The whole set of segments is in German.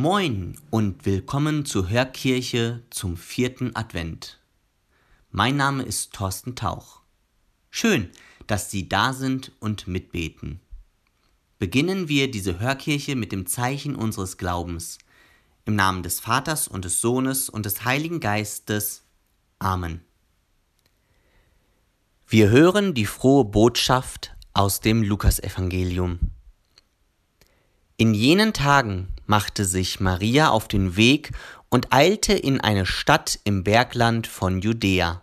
Moin und willkommen zur Hörkirche zum vierten Advent. Mein Name ist Thorsten Tauch. Schön, dass Sie da sind und mitbeten. Beginnen wir diese Hörkirche mit dem Zeichen unseres Glaubens. Im Namen des Vaters und des Sohnes und des Heiligen Geistes. Amen. Wir hören die frohe Botschaft aus dem Lukasevangelium. In jenen Tagen machte sich Maria auf den Weg und eilte in eine Stadt im Bergland von Judäa.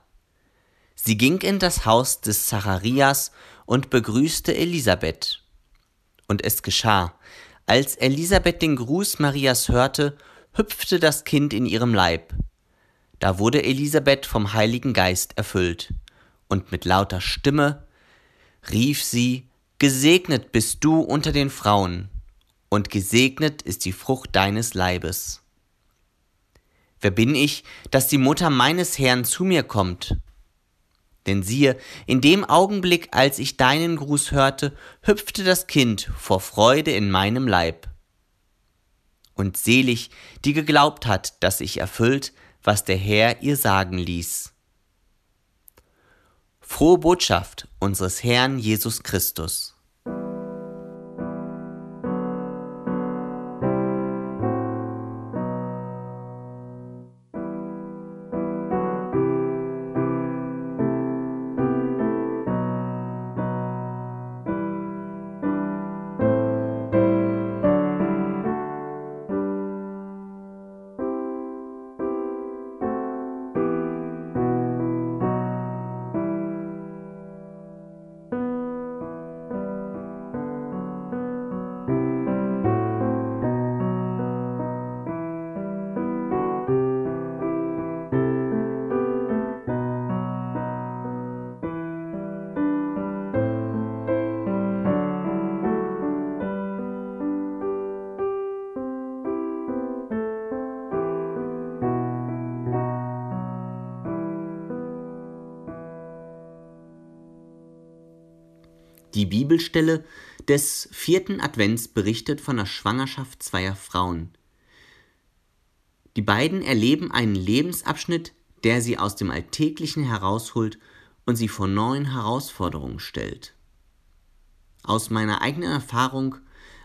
Sie ging in das Haus des Zacharias und begrüßte Elisabeth. Und es geschah, als Elisabeth den Gruß Marias hörte, hüpfte das Kind in ihrem Leib. Da wurde Elisabeth vom Heiligen Geist erfüllt, und mit lauter Stimme rief sie Gesegnet bist du unter den Frauen, und gesegnet ist die Frucht deines Leibes. Wer bin ich, dass die Mutter meines Herrn zu mir kommt? Denn siehe, in dem Augenblick, als ich deinen Gruß hörte, hüpfte das Kind vor Freude in meinem Leib. Und selig, die geglaubt hat, dass ich erfüllt, was der Herr ihr sagen ließ. Frohe Botschaft unseres Herrn Jesus Christus. Die Bibelstelle des vierten Advents berichtet von der Schwangerschaft zweier Frauen. Die beiden erleben einen Lebensabschnitt, der sie aus dem Alltäglichen herausholt und sie vor neuen Herausforderungen stellt. Aus meiner eigenen Erfahrung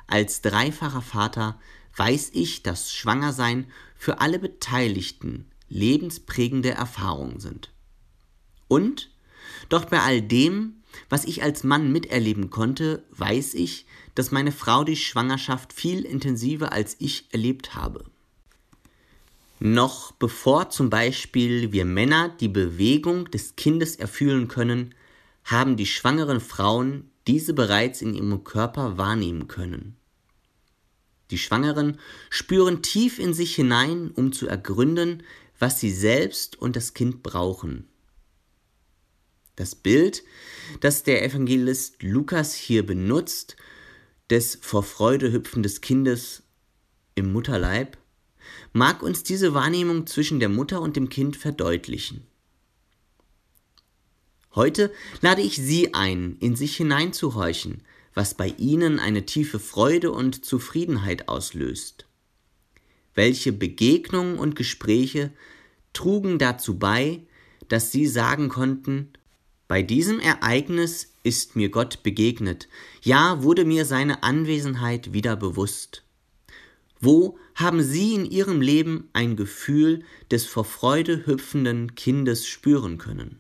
als dreifacher Vater weiß ich, dass Schwangersein für alle Beteiligten lebensprägende Erfahrungen sind. Und doch bei all dem was ich als Mann miterleben konnte, weiß ich, dass meine Frau die Schwangerschaft viel intensiver als ich erlebt habe. Noch bevor zum Beispiel wir Männer die Bewegung des Kindes erfühlen können, haben die schwangeren Frauen diese bereits in ihrem Körper wahrnehmen können. Die Schwangeren spüren tief in sich hinein, um zu ergründen, was sie selbst und das Kind brauchen. Das Bild, das der Evangelist Lukas hier benutzt, des vor Freude hüpfendes Kindes im Mutterleib, mag uns diese Wahrnehmung zwischen der Mutter und dem Kind verdeutlichen. Heute lade ich Sie ein, in sich hineinzuhorchen, was bei Ihnen eine tiefe Freude und Zufriedenheit auslöst. Welche Begegnungen und Gespräche trugen dazu bei, dass Sie sagen konnten, bei diesem Ereignis ist mir Gott begegnet, ja wurde mir seine Anwesenheit wieder bewusst. Wo haben Sie in Ihrem Leben ein Gefühl des vor Freude hüpfenden Kindes spüren können?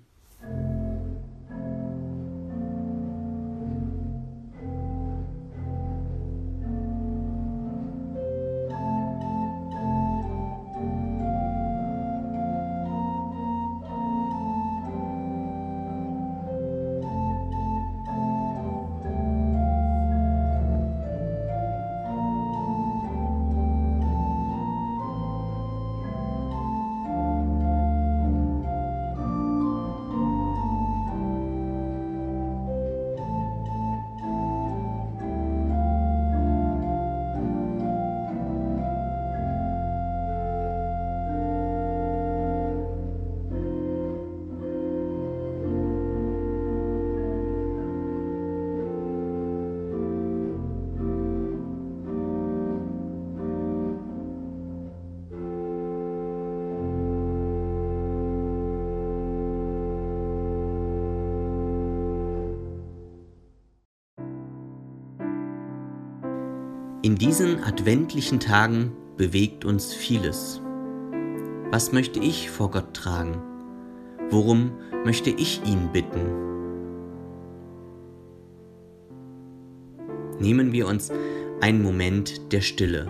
In diesen adventlichen Tagen bewegt uns vieles. Was möchte ich vor Gott tragen? Worum möchte ich ihn bitten? Nehmen wir uns einen Moment der Stille.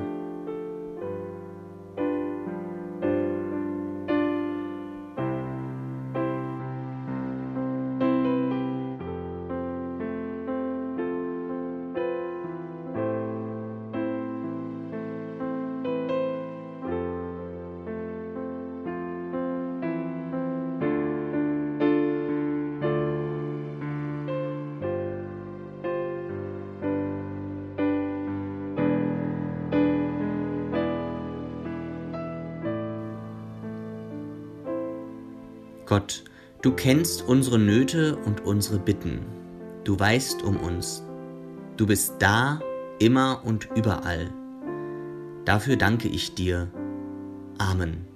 Gott, du kennst unsere Nöte und unsere Bitten. Du weißt um uns. Du bist da, immer und überall. Dafür danke ich dir. Amen.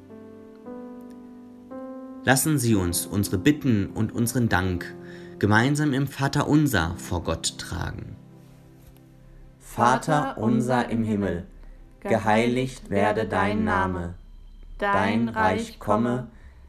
Lassen Sie uns unsere Bitten und unseren Dank gemeinsam im Vater unser vor Gott tragen. Vater unser im Himmel, geheiligt werde dein Name, dein Reich komme,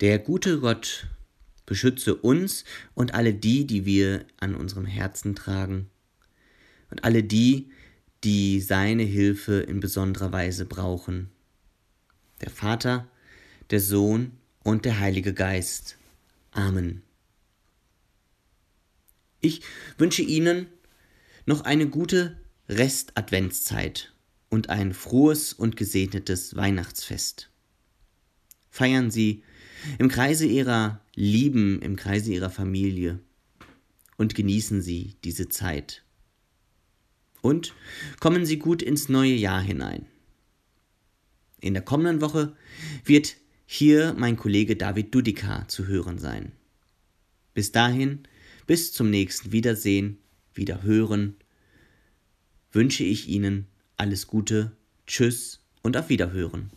Der gute Gott beschütze uns und alle die, die wir an unserem Herzen tragen und alle die, die seine Hilfe in besonderer Weise brauchen. Der Vater, der Sohn und der Heilige Geist. Amen. Ich wünsche Ihnen noch eine gute Rest-Adventszeit und ein frohes und gesegnetes Weihnachtsfest. Feiern Sie im Kreise ihrer Lieben, im Kreise ihrer Familie und genießen Sie diese Zeit. Und kommen Sie gut ins neue Jahr hinein. In der kommenden Woche wird hier mein Kollege David Dudika zu hören sein. Bis dahin, bis zum nächsten Wiedersehen, Wiederhören, wünsche ich Ihnen alles Gute, Tschüss und auf Wiederhören.